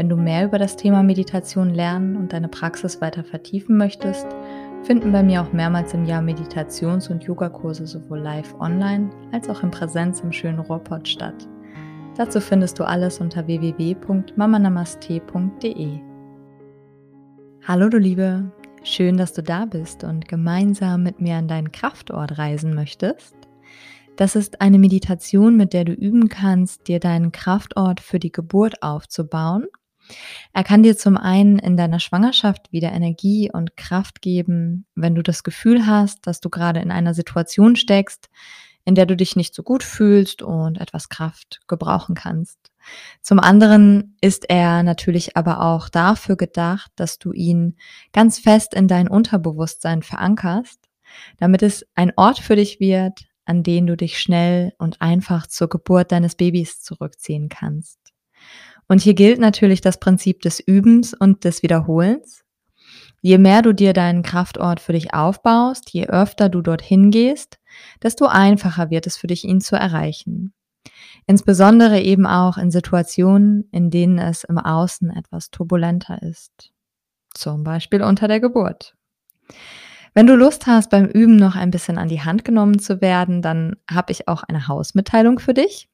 wenn du mehr über das Thema Meditation lernen und deine Praxis weiter vertiefen möchtest, finden bei mir auch mehrmals im Jahr Meditations- und Yogakurse sowohl live online als auch in Präsenz im schönen Ruhrpott statt. Dazu findest du alles unter www.mamanamaste.de. Hallo du Liebe, schön, dass du da bist und gemeinsam mit mir an deinen Kraftort reisen möchtest. Das ist eine Meditation, mit der du üben kannst, dir deinen Kraftort für die Geburt aufzubauen er kann dir zum einen in deiner Schwangerschaft wieder Energie und Kraft geben, wenn du das Gefühl hast, dass du gerade in einer Situation steckst, in der du dich nicht so gut fühlst und etwas Kraft gebrauchen kannst. Zum anderen ist er natürlich aber auch dafür gedacht, dass du ihn ganz fest in dein Unterbewusstsein verankerst, damit es ein Ort für dich wird, an den du dich schnell und einfach zur Geburt deines Babys zurückziehen kannst. Und hier gilt natürlich das Prinzip des Übens und des Wiederholens. Je mehr du dir deinen Kraftort für dich aufbaust, je öfter du dorthin gehst, desto einfacher wird es für dich, ihn zu erreichen. Insbesondere eben auch in Situationen, in denen es im Außen etwas turbulenter ist. Zum Beispiel unter der Geburt. Wenn du Lust hast, beim Üben noch ein bisschen an die Hand genommen zu werden, dann habe ich auch eine Hausmitteilung für dich.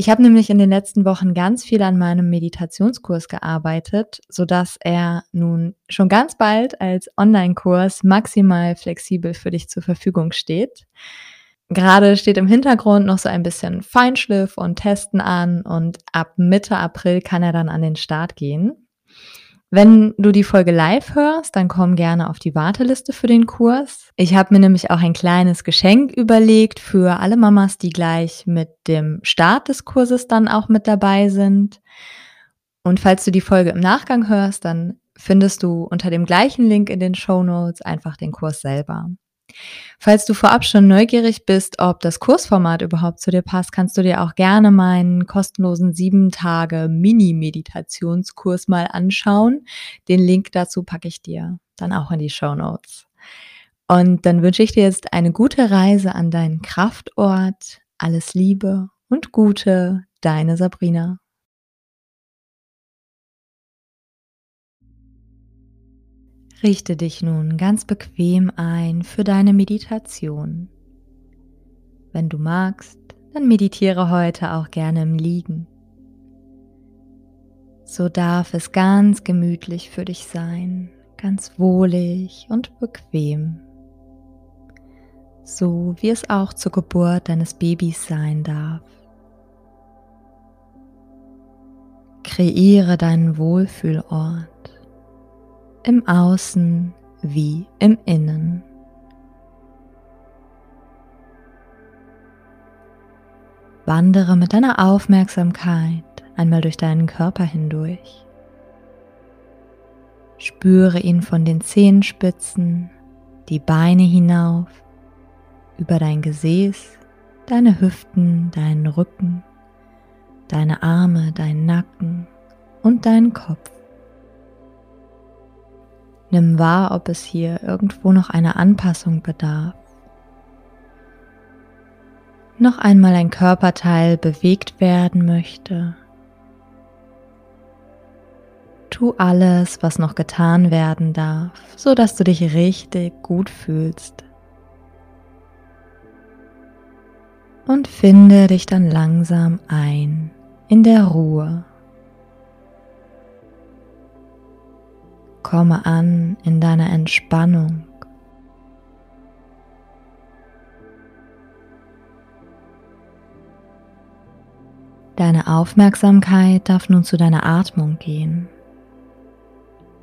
Ich habe nämlich in den letzten Wochen ganz viel an meinem Meditationskurs gearbeitet, sodass er nun schon ganz bald als Online-Kurs maximal flexibel für dich zur Verfügung steht. Gerade steht im Hintergrund noch so ein bisschen Feinschliff und Testen an und ab Mitte April kann er dann an den Start gehen. Wenn du die Folge live hörst, dann komm gerne auf die Warteliste für den Kurs. Ich habe mir nämlich auch ein kleines Geschenk überlegt für alle Mamas, die gleich mit dem Start des Kurses dann auch mit dabei sind. Und falls du die Folge im Nachgang hörst, dann findest du unter dem gleichen Link in den Show Notes einfach den Kurs selber. Falls du vorab schon neugierig bist, ob das Kursformat überhaupt zu dir passt, kannst du dir auch gerne meinen kostenlosen sieben Tage Mini-Meditationskurs mal anschauen. Den Link dazu packe ich dir dann auch in die Show Notes. Und dann wünsche ich dir jetzt eine gute Reise an deinen Kraftort. Alles Liebe und Gute, deine Sabrina. Richte dich nun ganz bequem ein für deine Meditation. Wenn du magst, dann meditiere heute auch gerne im Liegen. So darf es ganz gemütlich für dich sein, ganz wohlig und bequem. So wie es auch zur Geburt deines Babys sein darf. Kreiere deinen Wohlfühlort im Außen wie im Innen. Wandere mit deiner Aufmerksamkeit einmal durch deinen Körper hindurch. Spüre ihn von den Zehenspitzen, die Beine hinauf, über dein Gesäß, deine Hüften, deinen Rücken, deine Arme, deinen Nacken und deinen Kopf. Nimm wahr, ob es hier irgendwo noch eine Anpassung bedarf. Noch einmal ein Körperteil bewegt werden möchte. Tu alles, was noch getan werden darf, so dass du dich richtig gut fühlst. Und finde dich dann langsam ein in der Ruhe. Komme an in deiner Entspannung. Deine Aufmerksamkeit darf nun zu deiner Atmung gehen.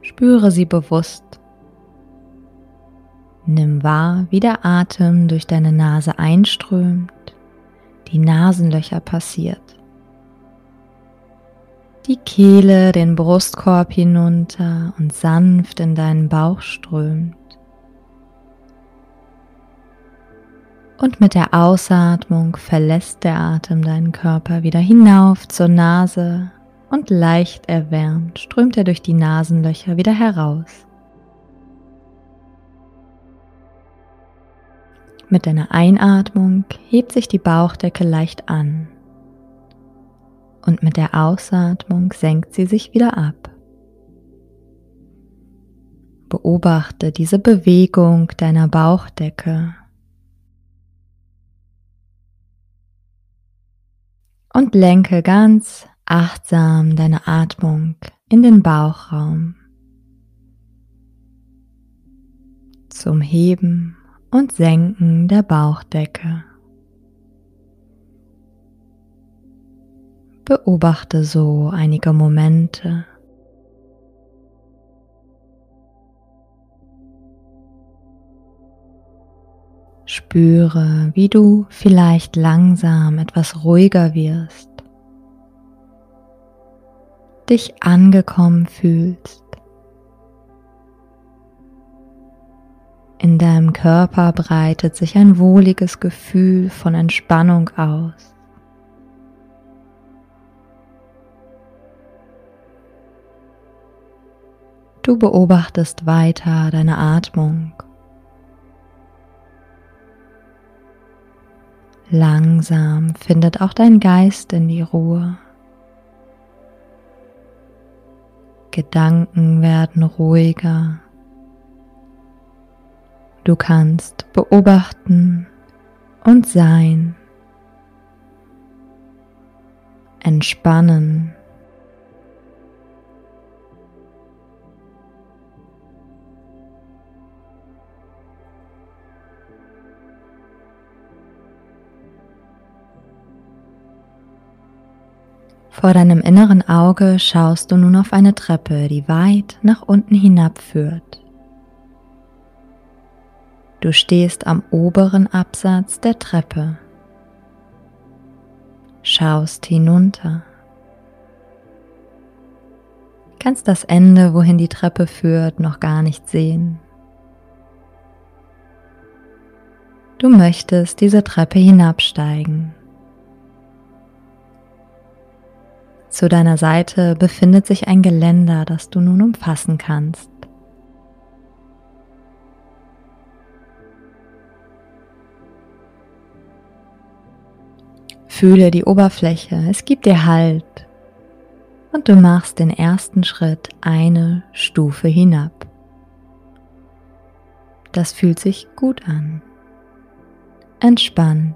Spüre sie bewusst. Nimm wahr, wie der Atem durch deine Nase einströmt, die Nasenlöcher passiert die Kehle, den Brustkorb hinunter und sanft in deinen Bauch strömt. Und mit der Ausatmung verlässt der Atem deinen Körper wieder hinauf zur Nase und leicht erwärmt strömt er durch die Nasenlöcher wieder heraus. Mit deiner Einatmung hebt sich die Bauchdecke leicht an und mit der Ausatmung senkt sie sich wieder ab. Beobachte diese Bewegung deiner Bauchdecke und lenke ganz achtsam deine Atmung in den Bauchraum zum Heben und Senken der Bauchdecke. Beobachte so einige Momente. Spüre, wie du vielleicht langsam etwas ruhiger wirst, dich angekommen fühlst. In deinem Körper breitet sich ein wohliges Gefühl von Entspannung aus. Du beobachtest weiter deine Atmung. Langsam findet auch dein Geist in die Ruhe. Gedanken werden ruhiger. Du kannst beobachten und sein, entspannen. Vor deinem inneren Auge schaust du nun auf eine Treppe, die weit nach unten hinabführt. Du stehst am oberen Absatz der Treppe, schaust hinunter, kannst das Ende, wohin die Treppe führt, noch gar nicht sehen. Du möchtest diese Treppe hinabsteigen. Zu deiner Seite befindet sich ein Geländer, das du nun umfassen kannst. Fühle die Oberfläche, es gibt dir Halt und du machst den ersten Schritt eine Stufe hinab. Das fühlt sich gut an, entspannt,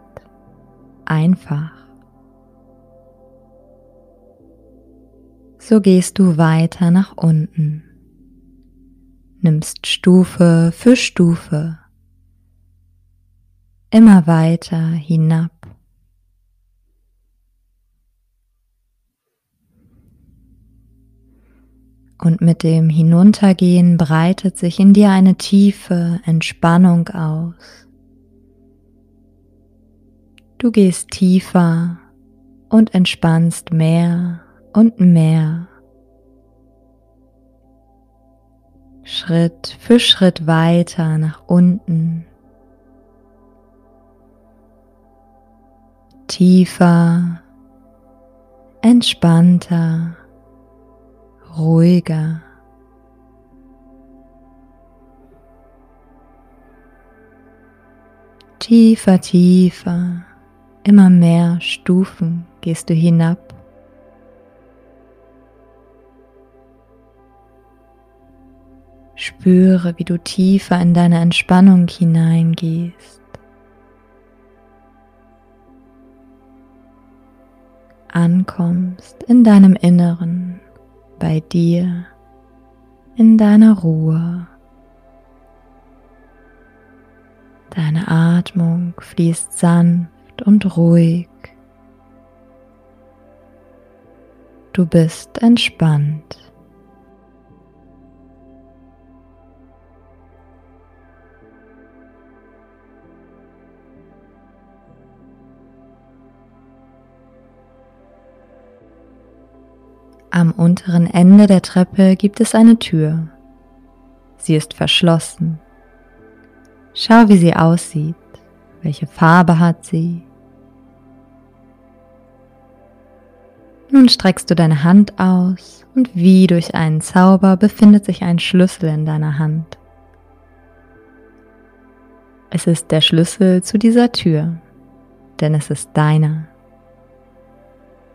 einfach. So gehst du weiter nach unten, nimmst Stufe für Stufe immer weiter hinab. Und mit dem Hinuntergehen breitet sich in dir eine tiefe Entspannung aus. Du gehst tiefer und entspannst mehr und mehr. Schritt für Schritt weiter nach unten. Tiefer, entspannter, ruhiger. Tiefer, tiefer, immer mehr Stufen gehst du hinab. Spüre, wie du tiefer in deine Entspannung hineingehst. Ankommst in deinem Inneren, bei dir, in deiner Ruhe. Deine Atmung fließt sanft und ruhig. Du bist entspannt. Unteren Ende der Treppe gibt es eine Tür. Sie ist verschlossen. Schau, wie sie aussieht. Welche Farbe hat sie? Nun streckst du deine Hand aus und wie durch einen Zauber befindet sich ein Schlüssel in deiner Hand. Es ist der Schlüssel zu dieser Tür, denn es ist deiner.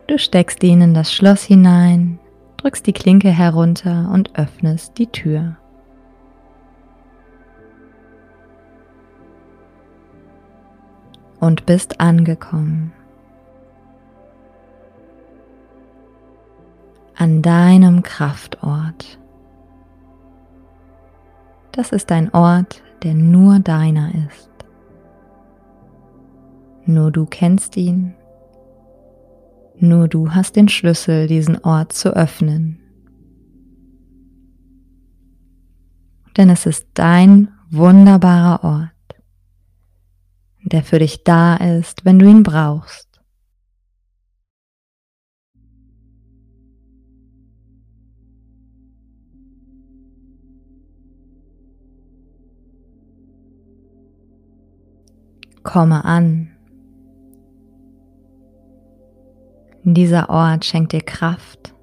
Du steckst ihn in das Schloss hinein, drückst die Klinke herunter und öffnest die Tür. Und bist angekommen. an deinem Kraftort. Das ist ein Ort, der nur deiner ist. Nur du kennst ihn. Nur du hast den Schlüssel, diesen Ort zu öffnen. Denn es ist dein wunderbarer Ort, der für dich da ist, wenn du ihn brauchst. Komme an. Dieser Ort schenkt dir Kraft.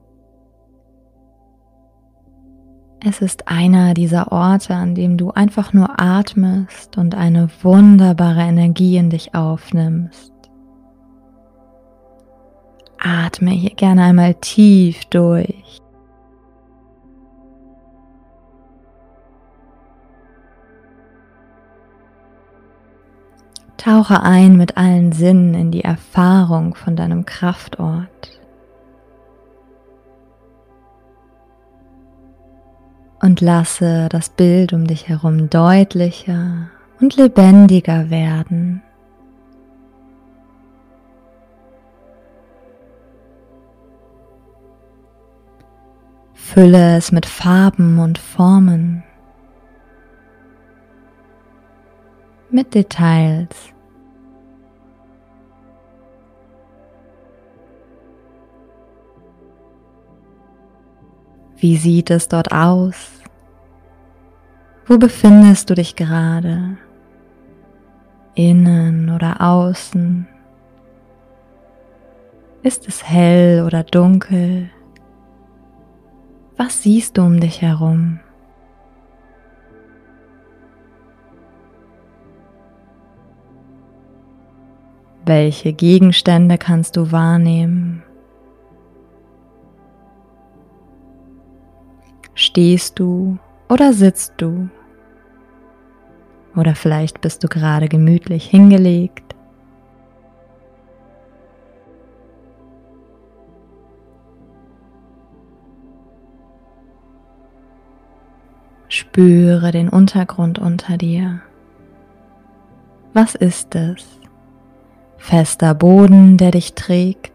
Es ist einer dieser Orte, an dem du einfach nur atmest und eine wunderbare Energie in dich aufnimmst. Atme hier gerne einmal tief durch. Tauche ein mit allen Sinnen in die Erfahrung von deinem Kraftort. Und lasse das Bild um dich herum deutlicher und lebendiger werden. Fülle es mit Farben und Formen, mit Details. Wie sieht es dort aus? Wo befindest du dich gerade? Innen oder außen? Ist es hell oder dunkel? Was siehst du um dich herum? Welche Gegenstände kannst du wahrnehmen? Stehst du oder sitzt du? Oder vielleicht bist du gerade gemütlich hingelegt. Spüre den Untergrund unter dir. Was ist es? Fester Boden, der dich trägt?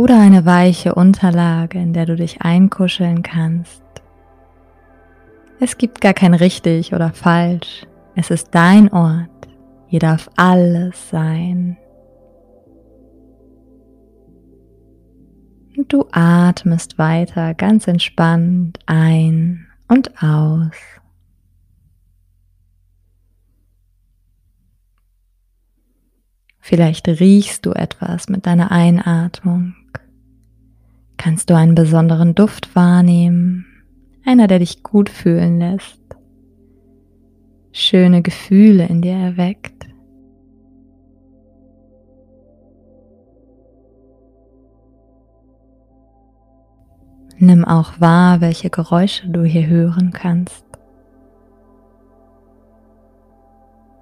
oder eine weiche Unterlage, in der du dich einkuscheln kannst. Es gibt gar kein richtig oder falsch. Es ist dein Ort. Hier darf alles sein. Und du atmest weiter ganz entspannt ein und aus. Vielleicht riechst du etwas mit deiner Einatmung kannst du einen besonderen Duft wahrnehmen, einer, der dich gut fühlen lässt, schöne Gefühle in dir erweckt. Nimm auch wahr, welche Geräusche du hier hören kannst.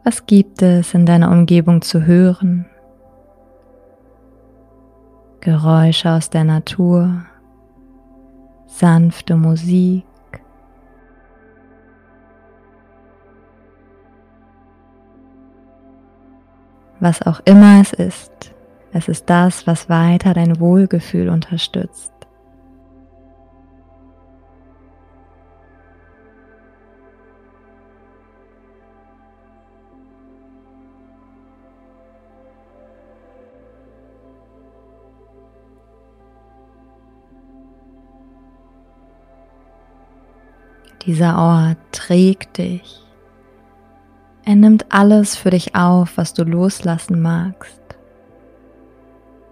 Was gibt es in deiner Umgebung zu hören? Geräusche aus der Natur, sanfte Musik. Was auch immer es ist, es ist das, was weiter dein Wohlgefühl unterstützt. Dieser Ort trägt dich. Er nimmt alles für dich auf, was du loslassen magst.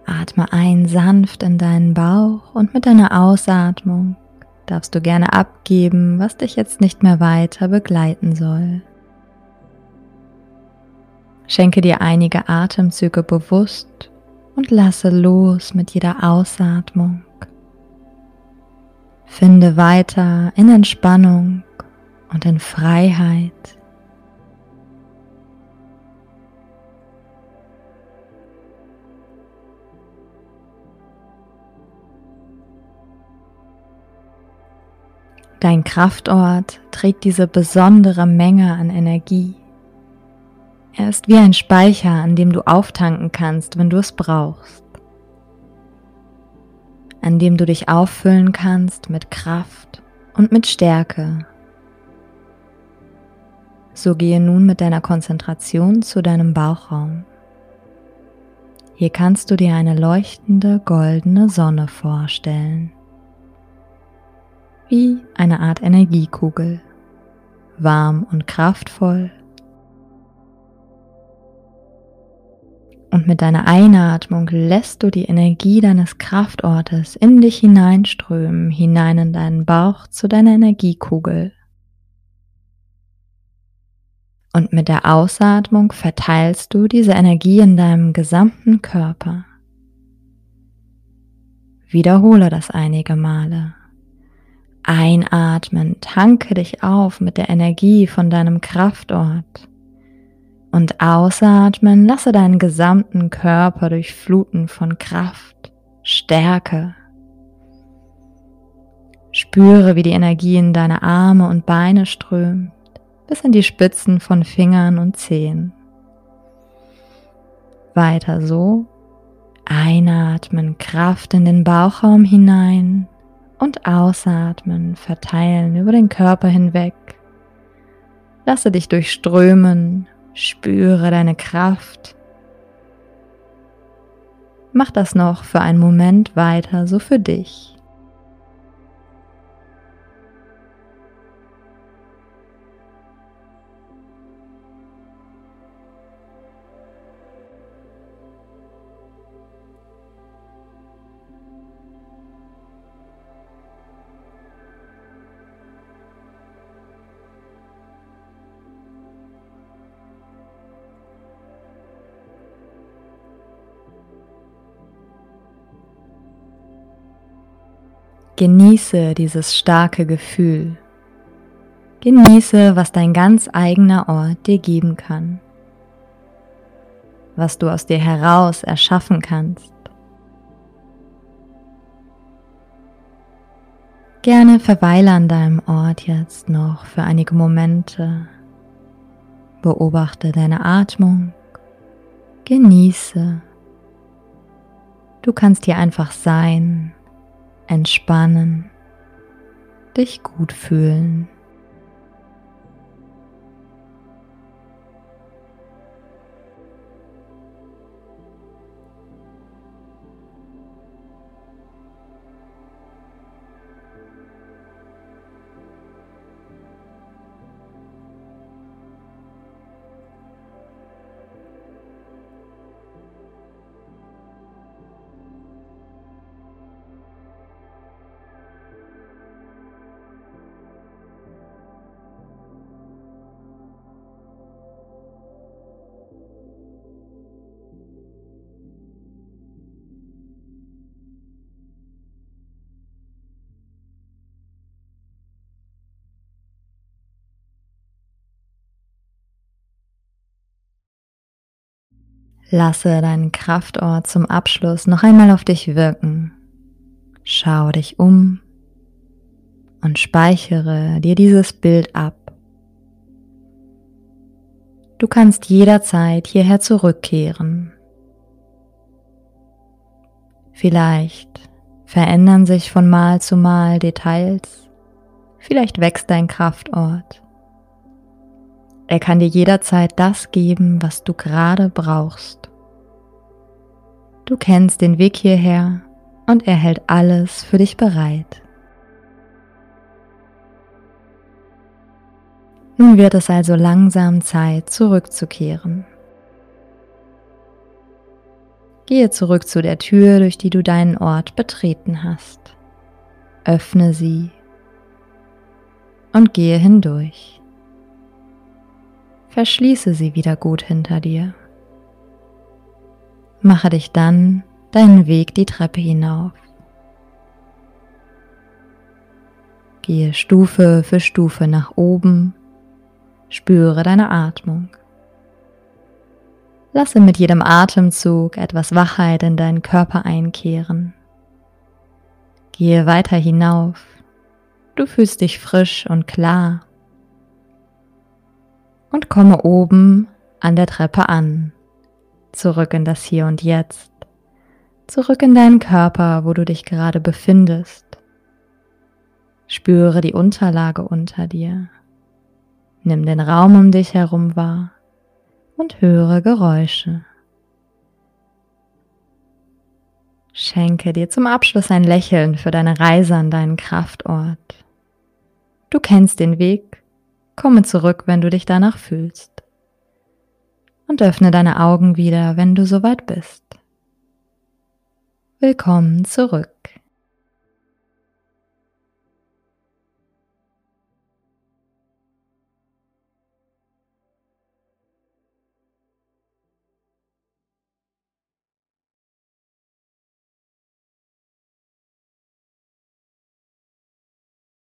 Atme ein sanft in deinen Bauch und mit deiner Ausatmung darfst du gerne abgeben, was dich jetzt nicht mehr weiter begleiten soll. Schenke dir einige Atemzüge bewusst und lasse los mit jeder Ausatmung. Finde weiter in Entspannung und in Freiheit. Dein Kraftort trägt diese besondere Menge an Energie. Er ist wie ein Speicher, an dem du auftanken kannst, wenn du es brauchst. An dem du dich auffüllen kannst mit Kraft und mit Stärke. So gehe nun mit deiner Konzentration zu deinem Bauchraum. Hier kannst du dir eine leuchtende goldene Sonne vorstellen. Wie eine Art Energiekugel, warm und kraftvoll Und mit deiner Einatmung lässt du die Energie deines Kraftortes in dich hineinströmen, hinein in deinen Bauch zu deiner Energiekugel. Und mit der Ausatmung verteilst du diese Energie in deinem gesamten Körper. Wiederhole das einige Male. Einatmen, tanke dich auf mit der Energie von deinem Kraftort. Und ausatmen, lasse deinen gesamten Körper durchfluten von Kraft, Stärke. Spüre, wie die Energie in deine Arme und Beine strömt, bis in die Spitzen von Fingern und Zehen. Weiter so. Einatmen, Kraft in den Bauchraum hinein und ausatmen, verteilen über den Körper hinweg. Lasse dich durchströmen Spüre deine Kraft. Mach das noch für einen Moment weiter, so für dich. Genieße dieses starke Gefühl. Genieße, was dein ganz eigener Ort dir geben kann. Was du aus dir heraus erschaffen kannst. Gerne verweile an deinem Ort jetzt noch für einige Momente. Beobachte deine Atmung. Genieße. Du kannst hier einfach sein entspannen, dich gut fühlen. Lasse deinen Kraftort zum Abschluss noch einmal auf dich wirken. Schau dich um und speichere dir dieses Bild ab. Du kannst jederzeit hierher zurückkehren. Vielleicht verändern sich von Mal zu Mal Details, vielleicht wächst dein Kraftort. Er kann dir jederzeit das geben, was du gerade brauchst. Du kennst den Weg hierher und er hält alles für dich bereit. Nun wird es also langsam Zeit, zurückzukehren. Gehe zurück zu der Tür, durch die du deinen Ort betreten hast. Öffne sie und gehe hindurch. Verschließe sie wieder gut hinter dir. Mache dich dann deinen Weg die Treppe hinauf. Gehe Stufe für Stufe nach oben, spüre deine Atmung. Lasse mit jedem Atemzug etwas Wachheit in deinen Körper einkehren. Gehe weiter hinauf. Du fühlst dich frisch und klar. Und komme oben an der Treppe an. Zurück in das Hier und Jetzt. Zurück in deinen Körper, wo du dich gerade befindest. Spüre die Unterlage unter dir. Nimm den Raum um dich herum wahr und höre Geräusche. Schenke dir zum Abschluss ein Lächeln für deine Reise an deinen Kraftort. Du kennst den Weg, komme zurück, wenn du dich danach fühlst. Und öffne deine Augen wieder, wenn du soweit bist. Willkommen zurück.